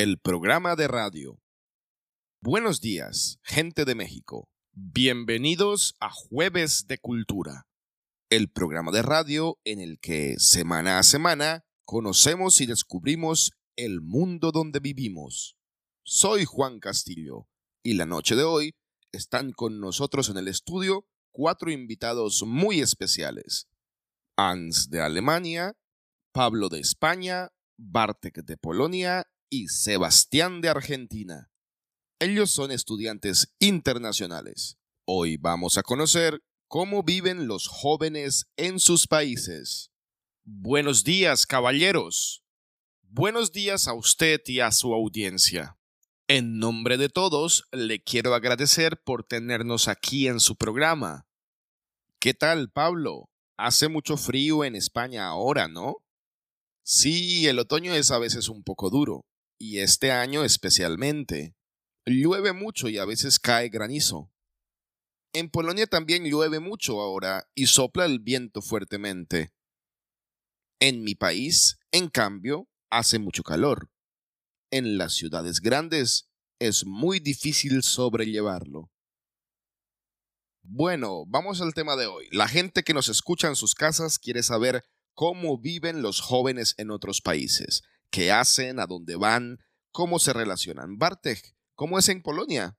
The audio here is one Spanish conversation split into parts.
El programa de radio. Buenos días, gente de México. Bienvenidos a Jueves de Cultura, el programa de radio en el que semana a semana conocemos y descubrimos el mundo donde vivimos. Soy Juan Castillo y la noche de hoy están con nosotros en el estudio cuatro invitados muy especiales. Hans de Alemania, Pablo de España, Bartek de Polonia y Sebastián de Argentina. Ellos son estudiantes internacionales. Hoy vamos a conocer cómo viven los jóvenes en sus países. Buenos días, caballeros. Buenos días a usted y a su audiencia. En nombre de todos, le quiero agradecer por tenernos aquí en su programa. ¿Qué tal, Pablo? Hace mucho frío en España ahora, ¿no? Sí, el otoño es a veces un poco duro, y este año especialmente. Llueve mucho y a veces cae granizo. En Polonia también llueve mucho ahora y sopla el viento fuertemente. En mi país, en cambio, hace mucho calor. En las ciudades grandes es muy difícil sobrellevarlo. Bueno, vamos al tema de hoy. La gente que nos escucha en sus casas quiere saber cómo viven los jóvenes en otros países qué hacen, a dónde van, cómo se relacionan. Bartek, ¿cómo es en Polonia?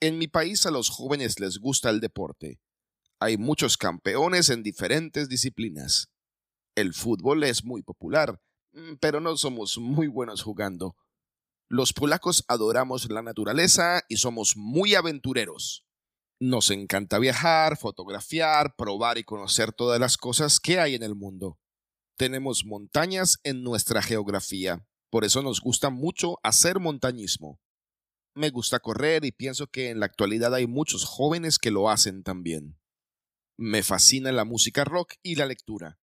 En mi país a los jóvenes les gusta el deporte. Hay muchos campeones en diferentes disciplinas. El fútbol es muy popular, mm, pero no somos muy buenos jugando. Los polacos adoramos la naturaleza y somos muy aventureros. Nos encanta viajar, fotografiar, probar y conocer todas las cosas que hay en el mundo tenemos montañas en nuestra geografía, por eso nos gusta mucho hacer montañismo. Me gusta correr y pienso que en la actualidad hay muchos jóvenes que lo hacen también. Me fascina la música rock y la lectura.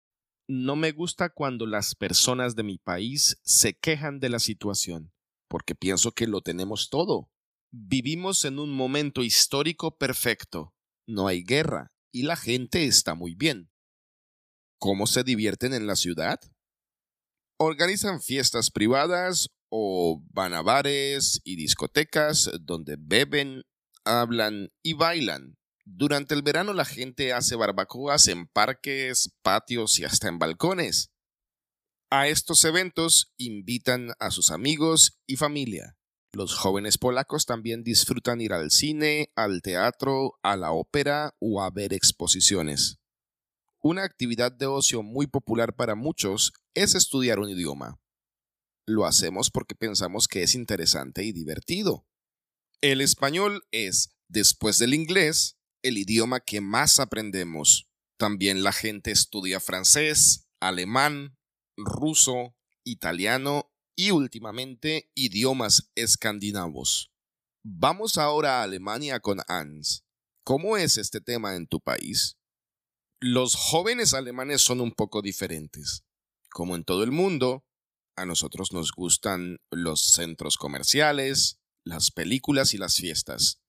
No me gusta cuando las personas de mi país se quejan de la situación, porque pienso que lo tenemos todo. Vivimos en un momento histórico perfecto. No hay guerra y la gente está muy bien. ¿Cómo se divierten en la ciudad? Organizan fiestas privadas o van a bares y discotecas donde beben, hablan y bailan. Durante el verano la gente hace barbacoas en parques, patios y hasta en balcones. A estos eventos invitan a sus amigos y familia. Los jóvenes polacos también disfrutan ir al cine, al teatro, a la ópera o a ver exposiciones. Una actividad de ocio muy popular para muchos es estudiar un idioma. Lo hacemos porque pensamos que es interesante y divertido. El español es, después del inglés, el idioma que más aprendemos. También la gente estudia francés, alemán, ruso, italiano y últimamente idiomas escandinavos. Vamos ahora a Alemania con Hans. ¿Cómo es este tema en tu país? Los jóvenes alemanes son un poco diferentes. Como en todo el mundo, a nosotros nos gustan los centros comerciales, las películas y las fiestas.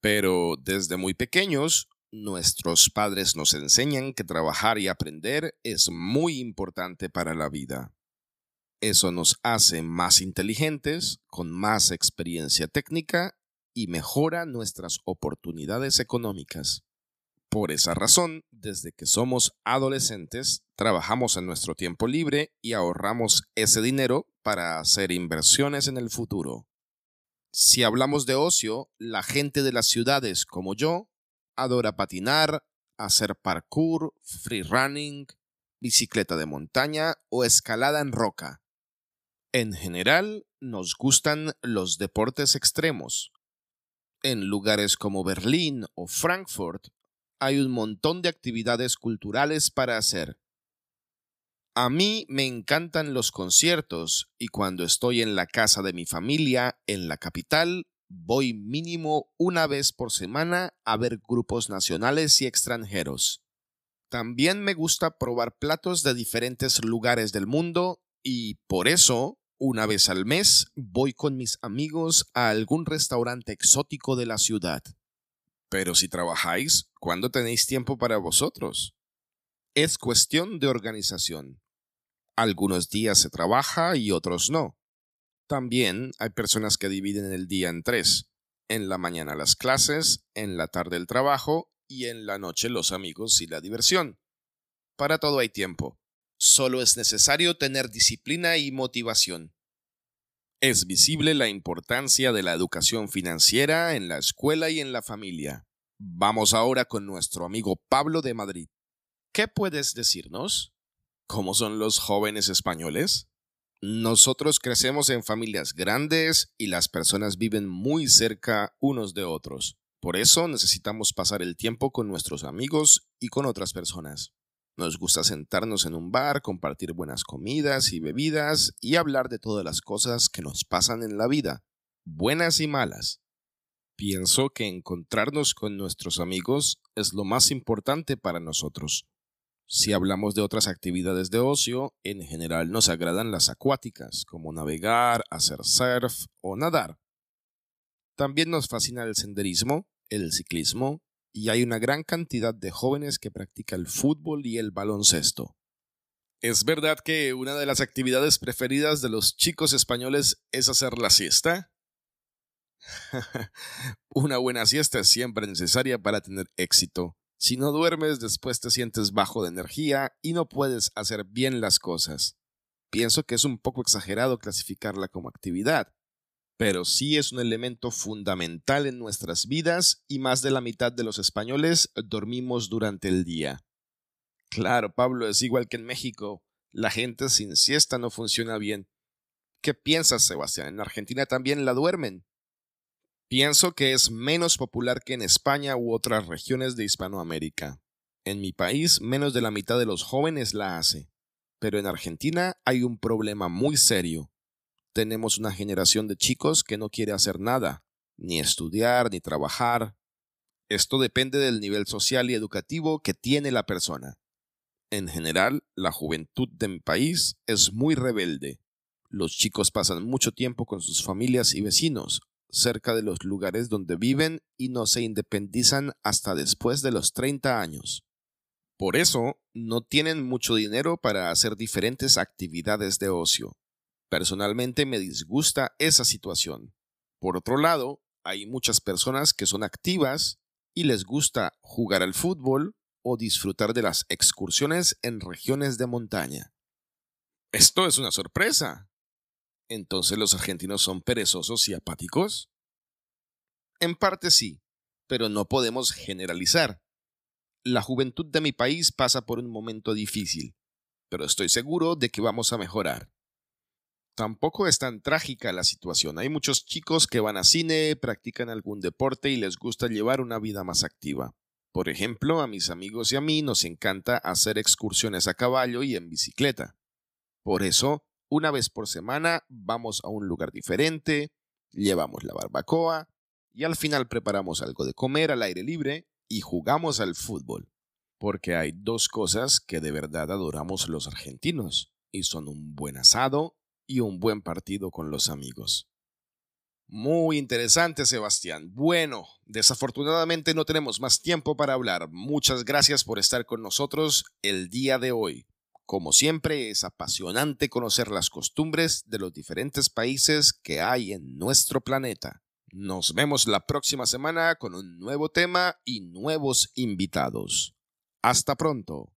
Pero desde muy pequeños, nuestros padres nos enseñan que trabajar y aprender es muy importante para la vida. Eso nos hace más inteligentes, con más experiencia técnica y mejora nuestras oportunidades económicas. Por esa razón, desde que somos adolescentes, trabajamos en nuestro tiempo libre y ahorramos ese dinero para hacer inversiones en el futuro. Si hablamos de ocio, la gente de las ciudades como yo adora patinar, hacer parkour, free running, bicicleta de montaña o escalada en roca. En general, nos gustan los deportes extremos. En lugares como Berlín o Frankfurt hay un montón de actividades culturales para hacer. A mí me encantan los conciertos y cuando estoy en la casa de mi familia en la capital, voy mínimo una vez por semana a ver grupos nacionales y extranjeros. También me gusta probar platos de diferentes lugares del mundo y por eso, una vez al mes, voy con mis amigos a algún restaurante exótico de la ciudad. Pero si trabajáis, ¿cuándo tenéis tiempo para vosotros? Es cuestión de organización. Algunos días se trabaja y otros no. También hay personas que dividen el día en tres. En la mañana las clases, en la tarde el trabajo y en la noche los amigos y la diversión. Para todo hay tiempo. Solo es necesario tener disciplina y motivación. Es visible la importancia de la educación financiera en la escuela y en la familia. Vamos ahora con nuestro amigo Pablo de Madrid. ¿Qué puedes decirnos? ¿Cómo son los jóvenes españoles? Nosotros crecemos en familias grandes y las personas viven muy cerca unos de otros. Por eso necesitamos pasar el tiempo con nuestros amigos y con otras personas. Nos gusta sentarnos en un bar, compartir buenas comidas y bebidas y hablar de todas las cosas que nos pasan en la vida, buenas y malas. Pienso que encontrarnos con nuestros amigos es lo más importante para nosotros. Si hablamos de otras actividades de ocio, en general nos agradan las acuáticas, como navegar, hacer surf o nadar. También nos fascina el senderismo, el ciclismo, y hay una gran cantidad de jóvenes que practican el fútbol y el baloncesto. ¿Es verdad que una de las actividades preferidas de los chicos españoles es hacer la siesta? Una buena siesta es siempre necesaria para tener éxito. Si no duermes, después te sientes bajo de energía y no puedes hacer bien las cosas. Pienso que es un poco exagerado clasificarla como actividad, pero sí es un elemento fundamental en nuestras vidas y más de la mitad de los españoles dormimos durante el día. Claro, Pablo, es igual que en México. La gente sin siesta no funciona bien. ¿Qué piensas, Sebastián? En Argentina también la duermen. Pienso que es menos popular que en España u otras regiones de Hispanoamérica. En mi país, menos de la mitad de los jóvenes la hace. Pero en Argentina hay un problema muy serio. Tenemos una generación de chicos que no quiere hacer nada, ni estudiar, ni trabajar. Esto depende del nivel social y educativo que tiene la persona. En general, la juventud de mi país es muy rebelde. Los chicos pasan mucho tiempo con sus familias y vecinos, cerca de los lugares donde viven y no se independizan hasta después de los 30 años. Por eso, no tienen mucho dinero para hacer diferentes actividades de ocio. Personalmente me disgusta esa situación. Por otro lado, hay muchas personas que son activas y les gusta jugar al fútbol o disfrutar de las excursiones en regiones de montaña. Esto es una sorpresa. ¿Entonces los argentinos son perezosos y apáticos? En parte sí, pero no podemos generalizar. La juventud de mi país pasa por un momento difícil, pero estoy seguro de que vamos a mejorar. Tampoco es tan trágica la situación. Hay muchos chicos que van a cine, practican algún deporte y les gusta llevar una vida más activa. Por ejemplo, a mis amigos y a mí nos encanta hacer excursiones a caballo y en bicicleta. Por eso, una vez por semana vamos a un lugar diferente, llevamos la barbacoa y al final preparamos algo de comer al aire libre y jugamos al fútbol. Porque hay dos cosas que de verdad adoramos los argentinos, y son un buen asado y un buen partido con los amigos. Muy interesante, Sebastián. Bueno, desafortunadamente no tenemos más tiempo para hablar. Muchas gracias por estar con nosotros el día de hoy. Como siempre, es apasionante conocer las costumbres de los diferentes países que hay en nuestro planeta. Nos vemos la próxima semana con un nuevo tema y nuevos invitados. Hasta pronto.